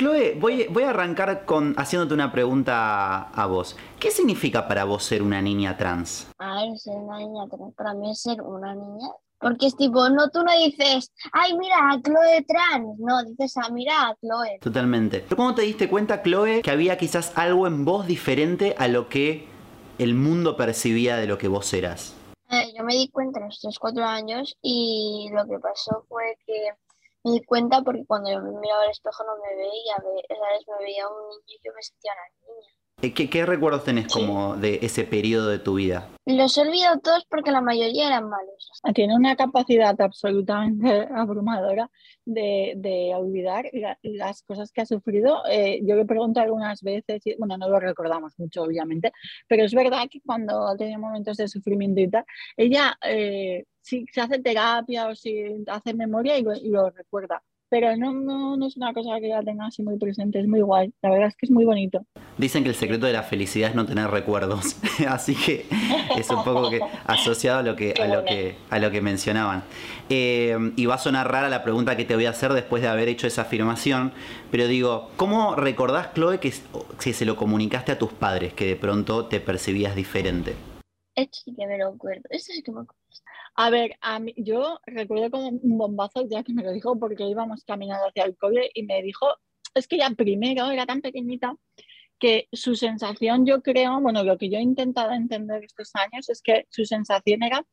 Chloe, voy, voy a arrancar con haciéndote una pregunta a vos. ¿Qué significa para vos ser una niña trans? A ver, ser una niña trans para mí es ser una niña. Porque es tipo, no, tú no dices, ay, mira, a Chloe trans. No, dices, ah, mira, a Chloe. Totalmente. ¿Pero cómo te diste cuenta, Chloe, que había quizás algo en vos diferente a lo que el mundo percibía de lo que vos eras? Eh, yo me di cuenta a los 3, 4 años y lo que pasó fue que me di cuenta porque cuando yo me miraba al espejo no me veía, ve- ¿sabes? Me veía un niño y yo me sentía una niña. Eh, ¿Qué, qué recuerdos tenés como de ese periodo de tu vida? Los he olvidado todos porque la mayoría eran malos. Tiene una capacidad absolutamente abrumadora de, de olvidar la- las cosas que ha sufrido. Eh, yo le pregunto algunas veces, y, bueno, no lo recordamos mucho, obviamente, pero es verdad que cuando ha tenido momentos de sufrimiento y tal, ella eh, si se hace terapia o si hace memoria y lo, y lo recuerda. Pero no, no, no es una cosa que la tenga así muy presente, es muy guay. La verdad es que es muy bonito. Dicen que el secreto de la felicidad es no tener recuerdos, así que es un poco que asociado a lo que, a lo que, a lo que mencionaban. Eh, y va a sonar rara la pregunta que te voy a hacer después de haber hecho esa afirmación, pero digo, ¿cómo recordás, Chloe, que, que se lo comunicaste a tus padres, que de pronto te percibías diferente? Esto sí que me lo acuerdo. Esto sí que me acuerdo. A ver, a mí, yo recuerdo como un bombazo día que me lo dijo porque íbamos caminando hacia el cole y me dijo, es que ya primero era tan pequeñita que su sensación, yo creo, bueno, lo que yo he intentado entender estos años es que su sensación era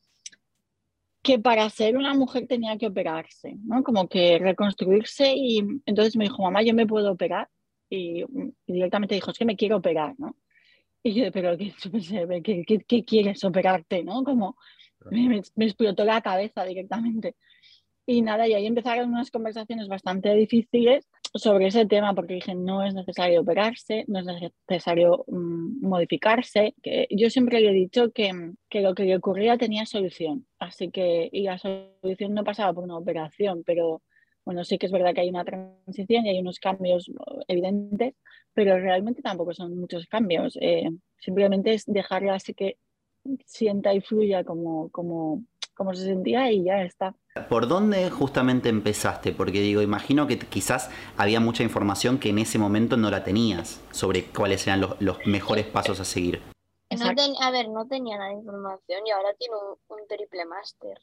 que para ser una mujer tenía que operarse, ¿no? Como que reconstruirse y entonces me dijo, mamá, yo me puedo operar y, directamente dijo, es que me quiero operar, ¿no? Y yo, pero ¿qué, qué, qué, qué quieres operarte, no? Como me, me explotó la cabeza directamente. Y nada, y ahí empezaron unas conversaciones bastante difíciles sobre ese tema, porque dije, no es necesario operarse, no es necesario um, modificarse. Que yo siempre le he dicho que, que, lo que le ocurría tenía solución. Así que, y la solución no pasaba por una operación, pero bueno, sí que es verdad que hay una transición y hay unos cambios evidentes, pero realmente tampoco son muchos cambios. Eh, simplemente es dejarla así que sienta y fluya como, como, como se sentía y ya está. ¿Por dónde justamente empezaste? Porque digo, imagino que quizás había mucha información que en ese momento no la tenías sobre cuáles eran los, los mejores pasos a seguir. No ten, a ver, no tenía nada de información y ahora tiene un, un triple máster.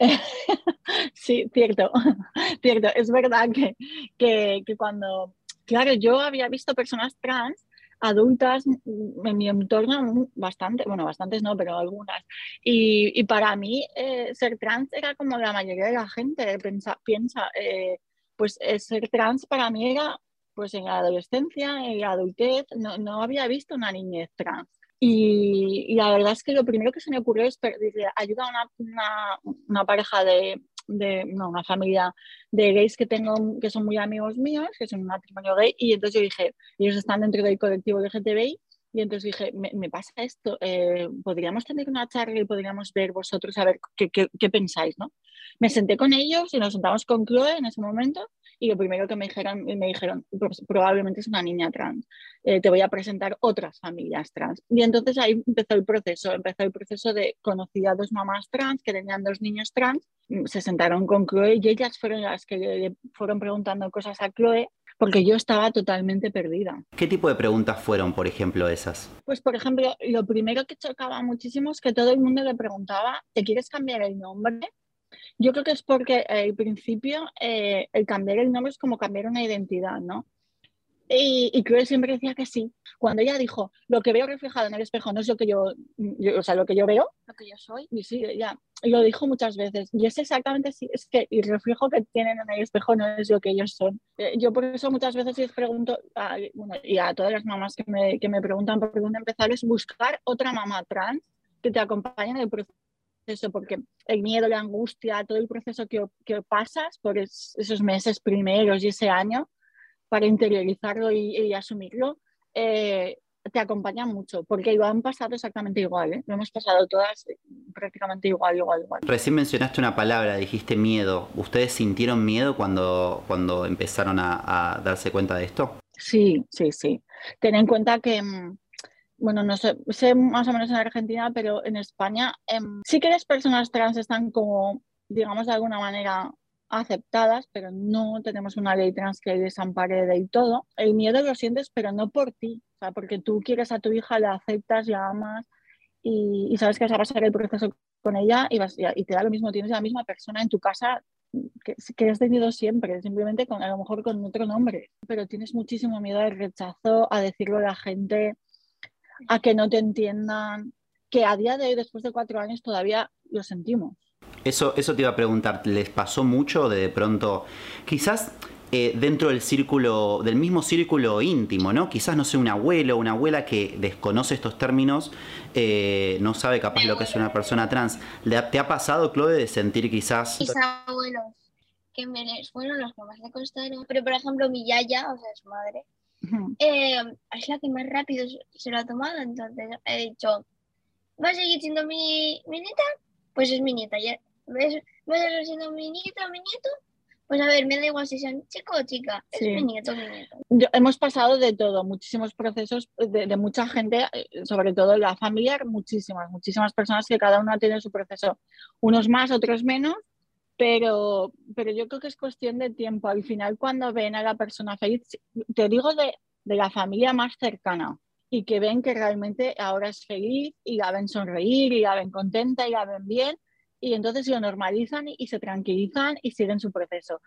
sí, cierto, cierto. Es verdad que, que, que cuando, claro, yo había visto personas trans adultas en mi entorno bastante, bueno, bastantes no, pero algunas. Y, y para mí eh, ser trans era como la mayoría de la gente piensa, piensa eh, pues eh, ser trans para mí era pues en la adolescencia, en la adultez, no, no había visto una niñez trans. Y, y, la verdad es que lo primero que se me ocurrió es pedirle ayuda a una pareja de, de no, una familia de gays que tengo que son muy amigos míos, que son un matrimonio gay, y entonces yo dije, ellos están dentro del colectivo LGTBI, y entonces dije, me, me pasa esto, eh, podríamos tener una charla y podríamos ver vosotros a ver qué, qué, qué, pensáis, ¿no? Me senté con ellos y nos sentamos con Chloe en ese momento y lo primero que me dijeron, me dijeron pues, probablemente es una niña trans, eh, te voy a presentar otras familias trans. Y entonces ahí empezó el proceso, empezó el proceso de conocí a dos mamás trans que tenían dos niños trans, se sentaron con Chloe y ellas fueron las que le fueron preguntando cosas a Chloe porque yo estaba totalmente perdida. ¿Qué tipo de preguntas fueron, por ejemplo, esas? Pues, por ejemplo, lo primero que chocaba muchísimo es que todo el mundo le preguntaba, ¿te quieres cambiar el nombre? Yo creo que es porque al principio eh, el cambiar el nombre es como cambiar una identidad, ¿no? Y, y Chloe siempre decía que sí. Cuando ella dijo, lo que veo reflejado en el espejo no es lo que yo, yo o sea, lo que yo veo, lo que yo soy. Y sí, ya, lo dijo muchas veces. Y es exactamente así, es que el reflejo que tienen en el espejo no es lo que ellos son. Eh, yo por eso muchas veces les pregunto, a, bueno, y a todas las mamás que me, que me preguntan por dónde empezar, es buscar otra mamá trans que te acompañe en el proceso porque el miedo, la angustia, todo el proceso que, que pasas por es, esos meses primeros y ese año para interiorizarlo y, y asumirlo, eh, te acompaña mucho, porque lo han pasado exactamente igual, ¿eh? lo hemos pasado todas prácticamente igual, igual, igual. Recién mencionaste una palabra, dijiste miedo. ¿Ustedes sintieron miedo cuando, cuando empezaron a, a darse cuenta de esto? Sí, sí, sí. Ten en cuenta que bueno, no sé, sé más o menos en Argentina, pero en España eh, sí que las personas trans están como, digamos, de alguna manera aceptadas, pero no tenemos una ley trans que desampare del todo. El miedo lo sientes, pero no por ti, o sea, porque tú quieres a tu hija, la aceptas, la amas y, sabes que vas a pasar el proceso con ella y, vas, y te da lo mismo, tienes la misma persona en tu casa que, que, has tenido siempre, simplemente con, a lo mejor con otro nombre, pero tienes muchísimo miedo al rechazo, a decirlo a la gente, a que no te entiendan, que a día de hoy, después de cuatro años, todavía lo sentimos. Eso, eso te iba a preguntar, ¿les pasó mucho de, de pronto? Quizás eh, dentro del círculo, del mismo círculo íntimo, ¿no? Quizás, no sé, un abuelo o una abuela que desconoce estos términos, eh, no sabe capaz lo que es una persona trans. ¿Te ha pasado, Chloe, de sentir quizás... Mis abuelos, que me les fueron los que más le costaron, pero por ejemplo mi yaya, o sea, su madre, eh, es la que más rápido se lo ha tomado, entonces he dicho, ¿va a seguir siendo mi, mi nieta? Pues es mi nieta, ya, ¿ves? ¿Va a seguir siendo mi nieta mi nieto? Pues a ver, me da igual si son chico o chica, es mi nieto, mi nieto. hemos pasado de todo, muchísimos procesos de, mucha gente, eh, sobre todo la familia, muchísimas, muchísimas personas que cada una tiene su proceso, unos más, otros menos, pero, pero yo creo que es cuestión de tiempo. Al final, cuando ven a la persona feliz, te digo de, de la familia más cercana, y que ven que realmente ahora es feliz y la ven sonreír y la ven contenta y la ven bien y entonces lo normalizan y, se tranquilizan y siguen su proceso.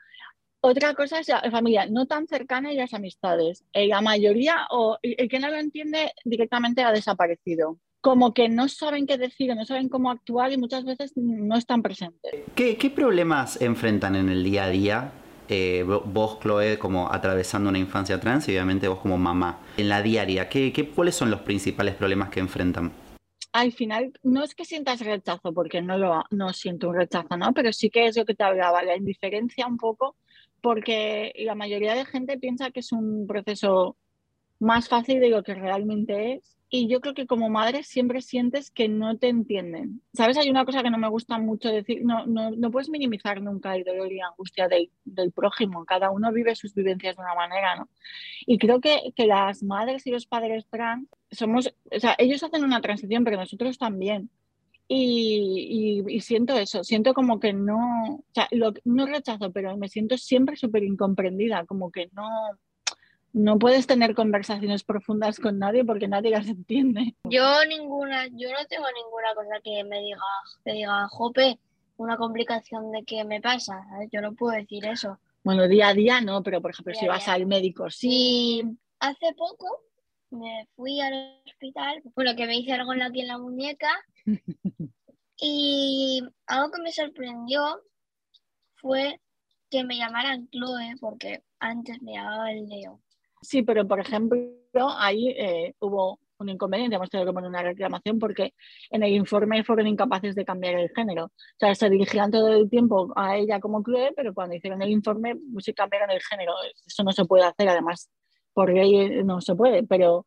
Otra cosa es la familia no tan cercana y las amistades. Eh, la mayoría o el que no lo entiende directamente ha desaparecido. Como que no saben qué decir, no saben cómo actuar y muchas veces no están presentes. ¿Qué, qué problemas enfrentan en el día a día eh, vos, Chloe, como atravesando una infancia trans y obviamente vos como mamá, en la diaria, ¿qué, qué, cuáles son los principales problemas que enfrentan? Al final no es que sientas rechazo, porque no lo no siento un rechazo, ¿no? Pero sí que es lo que te hablaba, la indiferencia un poco, porque la mayoría de gente piensa que es un proceso más fácil de lo que realmente es y yo creo que como madre siempre sientes que no te entienden. ¿Sabes? Hay una cosa que no me gusta mucho decir, no, no, no puedes minimizar nunca el dolor y la angustia del, del, prójimo, cada uno vive sus vivencias de una manera, ¿no? Y creo que, que las madres y los padres trans somos, o sea, ellos hacen una transición, pero nosotros también. Y, y, y, siento eso, siento como que no, o sea, lo, no rechazo, pero me siento siempre súper incomprendida, como que no, no puedes tener conversaciones profundas con nadie porque nadie las entiende. Yo ninguna, yo no tengo ninguna cosa que me diga, que diga, jope, una complicación de qué me pasa, Yo no puedo decir eso. Bueno, día a día no, pero por ejemplo, si vas al médico, sí. Hace poco me fui al hospital, bueno, que me hice algo aquí en la muñeca y algo que me sorprendió fue que me llamaran Chloe porque antes me llamaba el Leo. Sí, pero por ejemplo, ahí eh, hubo un inconveniente, hemos tenido que poner una reclamación porque en el informe fueron incapaces de cambiar el género. O sea, se dirigían todo el tiempo a ella como Chloe, pero cuando hicieron el informe pues, sí cambiaron el género. Eso no se puede hacer, además, por ley no se puede, pero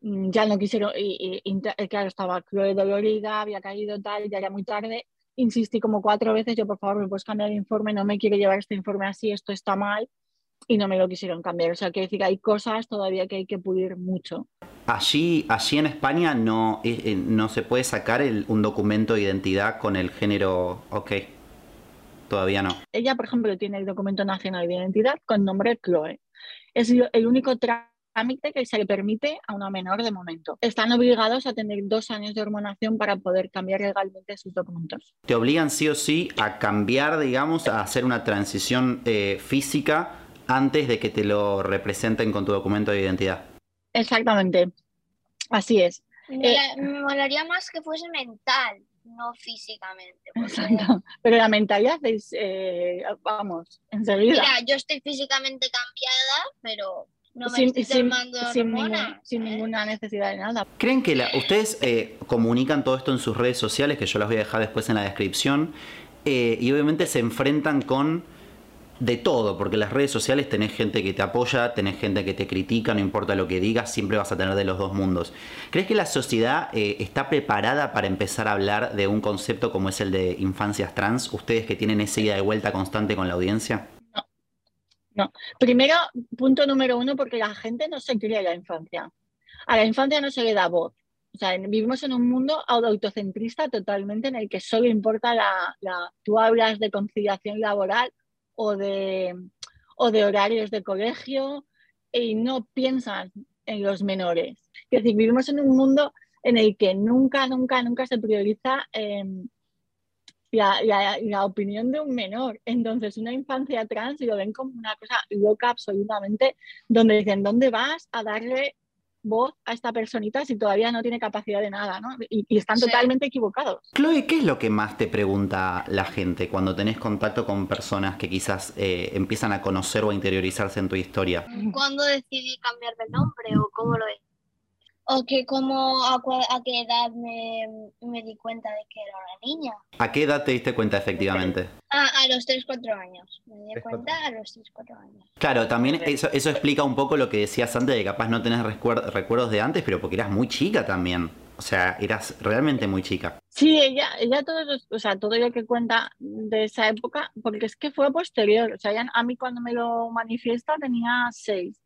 mm, ya no quisieron, y, y, claro, estaba Chloe dolorida, había caído tal, ya era muy tarde. Insistí como cuatro veces, yo por favor, me puedes cambiar el informe, no me quiero llevar este informe así, esto está mal y no me lo quisieron cambiar. O sea, que decir, hay cosas todavía que hay que pulir mucho. Allí, allí en España no, eh, eh, no se puede sacar un documento de identidad con el género OK. Todavía no. Ella, por ejemplo, tiene el documento nacional de identidad con nombre Chloe. Es el único trámite que se le permite a una menor de momento. Están obligados a tener dos años de hormonación para poder cambiar legalmente sus documentos. Te obligan sí o sí a cambiar, digamos, a hacer una transición eh, física antes de que te lo representen con tu documento de identidad. Exactamente, así es. Me, eh, molaría más que fuese mental, no físicamente. Exacto. Pero la mentalidad es, eh, vamos, enseguida. Mira, yo estoy físicamente cambiada, pero no me sin, estoy sin, sin, ¿eh? ninguna necesidad de nada. ¿Creen que ustedes comunican todo esto en sus redes sociales, que yo las voy a dejar después en la descripción, y obviamente se enfrentan con de todo, porque en las redes sociales tenés gente que te apoya, tenés gente que te critica, no importa lo que digas, siempre vas a tener de los dos mundos. ¿Crees que la sociedad eh, está preparada para empezar a hablar de un concepto como es el de infancias trans? Ustedes que tienen esa ida de vuelta constante con la audiencia. No. No. Primero, punto número uno, porque la gente no se cría la infancia. A la infancia no se le da voz. O sea, vivimos en un mundo autocentrista totalmente en el que solo importa la, la tú hablas de conciliación laboral o de, o de horarios de colegio y no piensan en los menores. Es decir, vivimos en un mundo en el que nunca, nunca, nunca se prioriza em, la, opinión de un menor. Entonces, una infancia trans lo ven como una cosa loca absolutamente, donde dicen, ¿dónde vas a darle voz a esta personita si todavía no tiene capacidad de nada, ¿no? Y, están totalmente equivocados. Chloe, ¿qué es lo que más te pregunta la gente cuando tenés contacto con personas que quizás eh, empiezan a conocer o a interiorizarse en tu historia? ¿Cuándo decidí cambiar de nombre o cómo lo es? O que como a, qué edad me, di cuenta de que era una niña. ¿A qué edad te diste cuenta efectivamente? A, a los 3-4 años. Me di cuenta a los 3-4 años. Claro, también eso, eso explica un poco lo que decías antes de que capaz no tenés recuerdos de antes, pero porque eras muy chica también. O sea, eras realmente muy chica. Sí, ella, ella todo, o sea, todo lo que cuenta de esa época, porque es que fue posterior. O sea, a mí cuando me lo manifiesta tenía 6.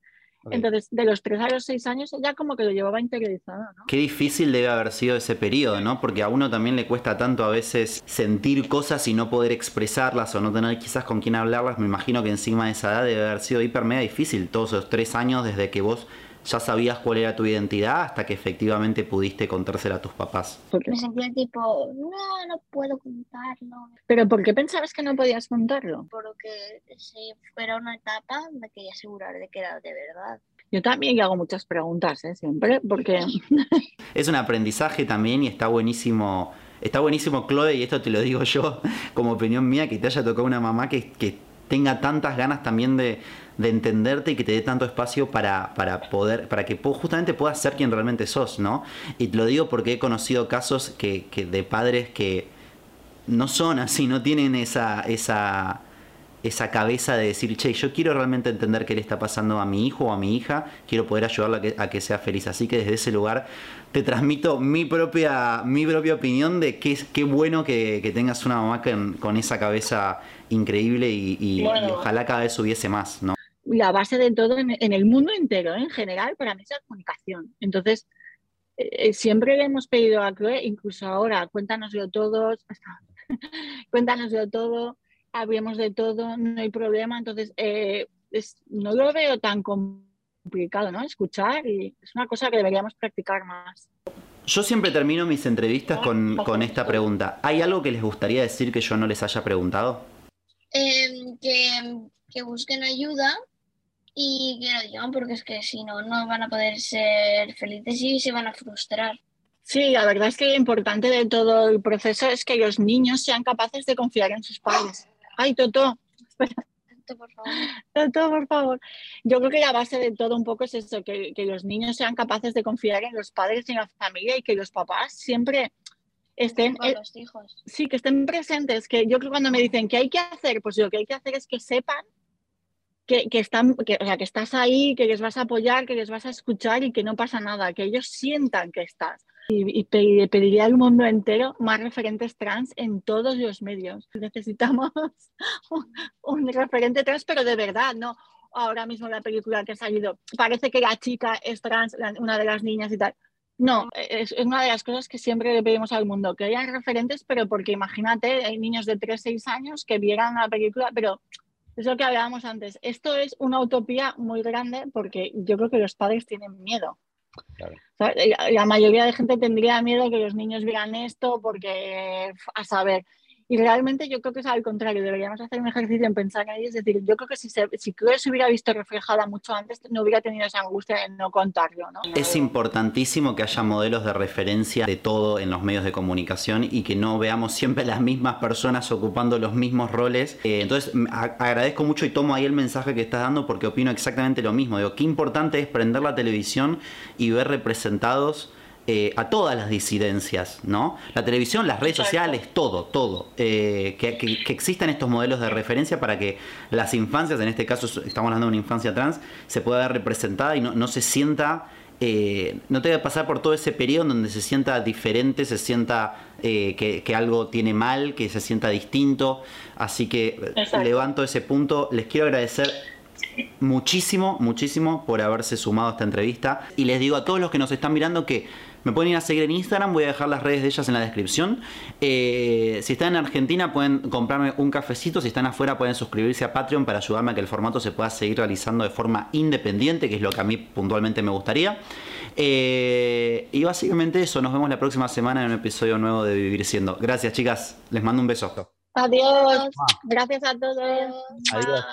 Entonces, de los 3 a los 6 años ya como que lo llevaba interiorizado, ¿no? Qué difícil debe haber sido ese periodo, ¿no? Porque a uno también le cuesta tanto a veces sentir cosas y no poder expresarlas o no tener quizás con quién hablarlas. Me imagino que encima de esa edad debe haber sido hiper mega difícil todos esos 3 años desde que vos ya sabías cuál era tu identidad hasta que efectivamente pudiste contársela a tus papás. Me sentía tipo, no, no puedo contarlo. ¿Pero por qué pensabas que no podías contarlo? Porque si fuera una etapa me quería asegurar de que era de verdad. Yo también hago muchas preguntas, ¿eh? siempre, porque... es un aprendizaje también y está buenísimo. Está buenísimo, Chloe, y esto te lo digo yo como opinión mía, que te haya tocado una mamá que, que tenga tantas ganas también de, de entenderte y que te dé tanto espacio para, para poder, para que justamente puedas ser quien realmente sos, ¿no? Y te lo digo porque he conocido casos que, que de padres que no son así, no tienen esa, esa, esa cabeza de decir, che, yo quiero realmente entender qué le está pasando a mi hijo o a mi hija, quiero poder ayudarla a que, a que sea feliz. Así que desde ese lugar te transmito mi propia, mi propia opinión de qué, qué bueno que, que tengas una mamá con, con esa cabeza increíble y, y, ojalá cada vez subiese más, ¿no? La base de todo en, el mundo entero, ¿eh? en general, para mí es la comunicación. Entonces, eh, eh, siempre le hemos pedido a Chloe, incluso ahora, cuéntanoslo todo, cuéntanoslo todo, hablemos de todo, no hay problema. Entonces, no lo veo tan complicado, ¿no? Escuchar y es una cosa que deberíamos practicar más. Yo siempre termino mis entrevistas con, con esta pregunta. ¿Hay algo que les gustaría decir que yo no les haya preguntado? Em, que, que busquen ayuda y que lo digan porque es que si no, no van a poder ser felices y se van a frustrar. Sí, la verdad es que lo importante de todo el proceso es que los niños sean capaces de confiar en sus padres. Ay, Toto, Toto, por favor. Toto, por favor. Yo creo que la base de todo un poco es eso, que, que los niños sean capaces de confiar en los padres y en la familia y que los papás siempre estén, eh, los hijos. sí, que estén presentes, que yo creo que cuando me dicen que hay que hacer, pues lo que hay que hacer es que sepan que, estás ahí, que les vas a apoyar, que les vas a escuchar y que no pasa nada, que ellos sientan que estás. Y, pediría al mundo entero más referentes trans en todos los medios. Necesitamos un, referente trans, pero de verdad, ¿no? Ahora mismo la película que ha salido, parece que la chica es trans, una de las niñas y tal. No, es, una de las cosas que siempre le pedimos al mundo, que haya referentes, pero porque imagínate, hay niños de 3, 6 años que vieran la película, pero es lo que hablábamos antes. Esto es una utopía muy grande porque yo creo que los padres tienen miedo. La, mayoría de gente tendría miedo que los niños vieran esto porque a saber. Y realmente yo creo que es al contrario, deberíamos hacer un ejercicio en pensar en ello. Es decir, yo creo que si, se, si se hubiera visto reflejada mucho antes, no hubiera tenido esa angustia de no contarlo. ¿no? Es importantísimo que haya modelos de referencia de todo en los medios de comunicación y que no veamos siempre las mismas personas ocupando los mismos roles. Eh, entonces, agradezco mucho y tomo ahí el mensaje que estás dando porque opino exactamente lo mismo. Digo, qué importante es prender la televisión y ver representados eh, a todas las disidencias, ¿no? La televisión, las redes sociales, todo, todo. Eh, que, existan estos modelos de referencia para que las infancias, en este caso estamos hablando de una infancia trans, se pueda ver representada y no, se sienta, eh, no tenga que pasar por todo ese periodo en donde se sienta diferente, se sienta que, que, algo tiene mal, que se sienta distinto. Así que levanto ese punto. Les quiero agradecer muchísimo, muchísimo por haberse sumado a esta entrevista. Y les digo a todos los que nos están mirando que Me pueden ir a seguir en Instagram, voy a dejar las redes de ellas en la descripción. Eh, si están en Argentina pueden comprarme un cafecito, si están afuera pueden suscribirse a Patreon para ayudarme a que el formato se pueda seguir realizando de forma independiente, que es lo que a mí puntualmente me gustaría. Eh, y básicamente eso, nos vemos la próxima semana en un episodio nuevo de Vivir Siendo. Gracias chicas, les mando un beso. Adiós, gracias a todos. Adiós.